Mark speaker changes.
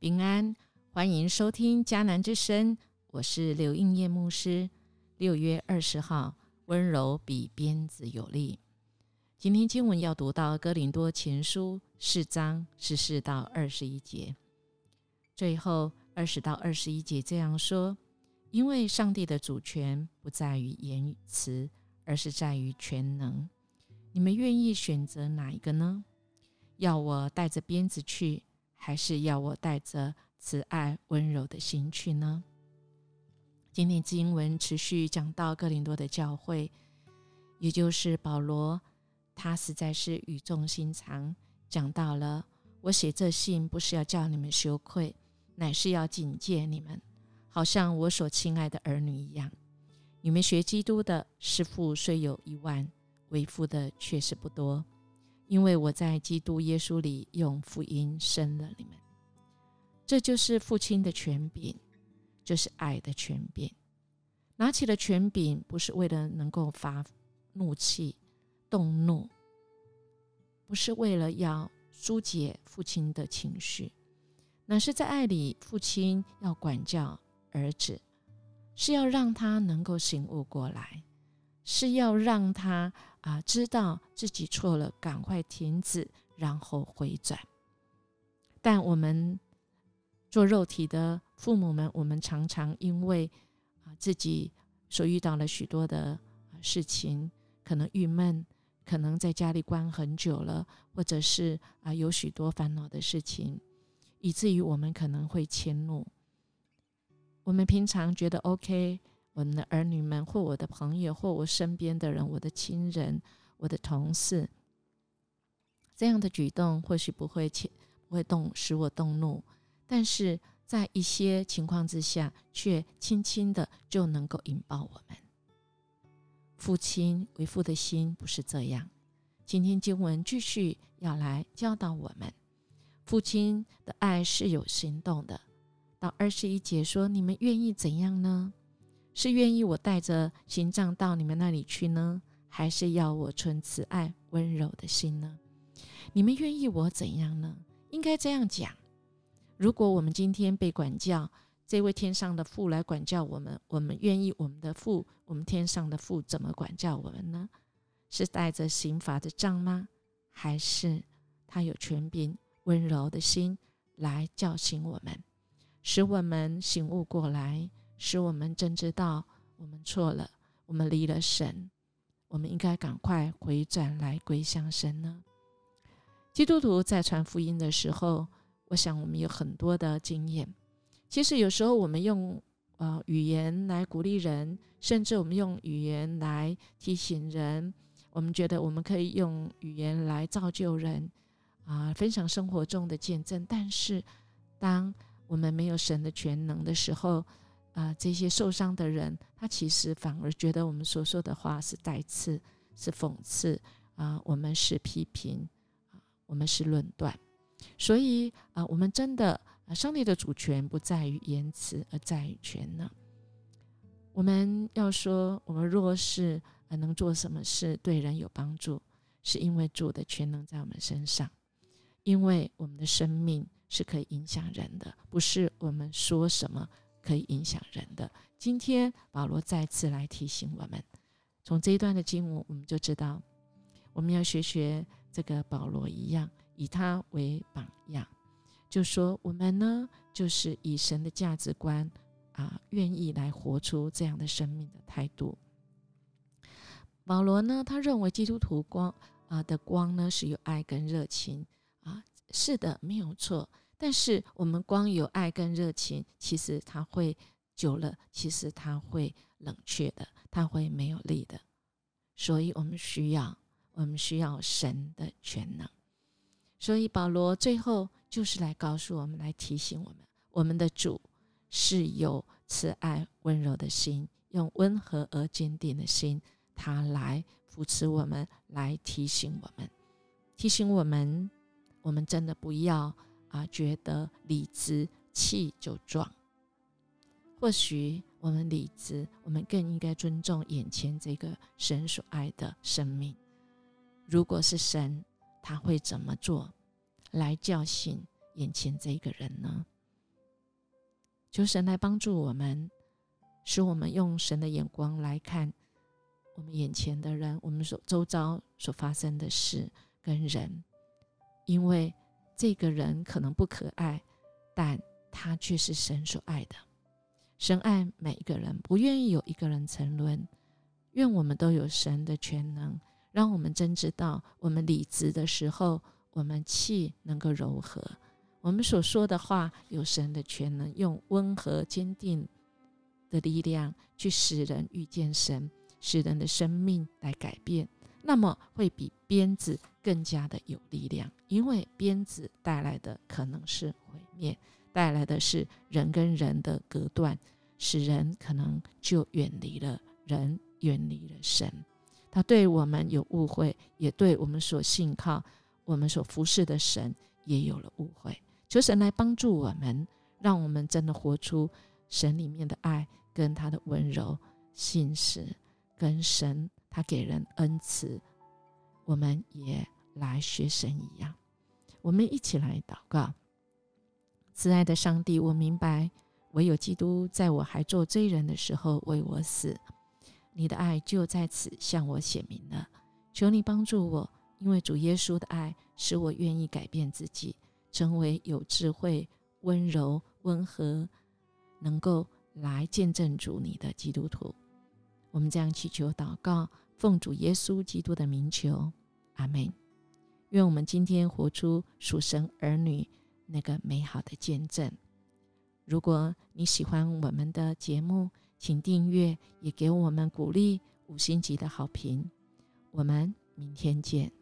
Speaker 1: 平安，欢迎收听迦南之声，我是刘应叶牧师。六月二十号，温柔比鞭子有力。今天经文要读到哥林多前书四章十四到二十一节，最后二十到二十一节这样说：因为上帝的主权不在于言语词，而是在于全能。你们愿意选择哪一个呢？要我带着鞭子去，还是要我带着慈爱温柔的心去呢？今天经文持续讲到哥林多的教会，也就是保罗，他实在是语重心长，讲到了我写这信不是要叫你们羞愧，乃是要警戒你们，好像我所亲爱的儿女一样。你们学基督的师父虽有一万，为父的却是不多。因为我在基督耶稣里用福音生了你们，这就是父亲的权柄，就是爱的权柄。拿起了权柄，不是为了能够发怒气、动怒，不是为了要疏解父亲的情绪，乃是在爱里，父亲要管教儿子，是要让他能够醒悟过来。是要让他啊知道自己错了，赶快停止，然后回转。但我们做肉体的父母们，我们常常因为啊自己所遇到了许多的事情，可能郁闷，可能在家里关很久了，或者是啊有许多烦恼的事情，以至于我们可能会迁怒。我们平常觉得 OK。我们的儿女们，或我的朋友，或我身边的人，我的亲人，我的同事，这样的举动或许不会切不会动使我动怒，但是在一些情况之下，却轻轻的就能够引爆我们。父亲为父的心不是这样。今天经文继续要来教导我们，父亲的爱是有行动的。到二十一节说：“你们愿意怎样呢？”是愿意我带着行杖到你们那里去呢，还是要我存慈爱温柔的心呢？你们愿意我怎样呢？应该这样讲：如果我们今天被管教，这位天上的父来管教我们，我们愿意我们的父，我们天上的父怎么管教我们呢？是带着刑罚的杖吗？还是他有权柄、温柔的心来叫醒我们，使我们醒悟过来？使我们真知道我们错了，我们离了神，我们应该赶快回转来归向神呢。基督徒在传福音的时候，我想我们有很多的经验。其实有时候我们用呃语言来鼓励人，甚至我们用语言来提醒人，我们觉得我们可以用语言来造就人啊，分享生活中的见证。但是当我们没有神的全能的时候，啊，这些受伤的人，他其实反而觉得我们所说的话是带刺，是讽刺啊，我们是批评啊，我们是论断。所以啊，我们真的，上帝的主权不在于言辞，而在于权能。我们要说，我们若是能做什么事对人有帮助，是因为主的全能在我们身上，因为我们的生命是可以影响人的，不是我们说什么。可以影响人的。今天保罗再次来提醒我们，从这一段的经文，我们就知道，我们要学学这个保罗一样，以他为榜样，就说我们呢，就是以神的价值观啊，愿意来活出这样的生命的态度。保罗呢，他认为基督徒光啊的光呢，是有爱跟热情啊，是的，没有错。但是我们光有爱跟热情，其实它会久了，其实它会冷却的，它会没有力的。所以我们需要，我们需要神的全能。所以保罗最后就是来告诉我们，来提醒我们，我们的主是有慈爱温柔的心，用温和而坚定的心，他来扶持我们，来提醒我们，提醒我们，我们真的不要。啊，觉得理直气就壮。或许我们理智，我们更应该尊重眼前这个神所爱的生命。如果是神，他会怎么做来叫醒眼前这个人呢？求神来帮助我们，使我们用神的眼光来看我们眼前的人，我们所周遭所发生的事跟人，因为这个人可能不可爱，但他却是神所爱的。神爱每一个人，不愿意有一个人沉沦。愿我们都有神的全能，让我们真知道，我们理直的时候，我们气能够柔和；我们所说的话有神的全能，用温和坚定的力量去使人遇见神，使人的生命来改变。那么会比鞭子更加的有力量，因为鞭子带来的可能是毁灭。带来的是人跟人的隔断，使人可能就远离了人，远离了神。他对我们有误会，也对我们所信靠、我们所服侍的神也有了误会。求神来帮助我们，让我们真的活出神里面的爱，跟他的温柔、信实，跟神他给人恩慈，我们也来学神一样。我们一起来祷告。慈爱的上帝，我明白，唯有基督在我还做罪人的时候为我死，你的爱就在此向我显明了。求你帮助我，因为主耶稣的爱使我愿意改变自己，成为有智慧、温柔、温和，能够来见证主你的基督徒。我们这样祈求祷告，奉主耶稣基督的名求，阿门。愿我们今天活出属神儿女。那个美好的见证。如果你喜欢我们的节目，请订阅，也给我们鼓励五星级的好评。我们明天见。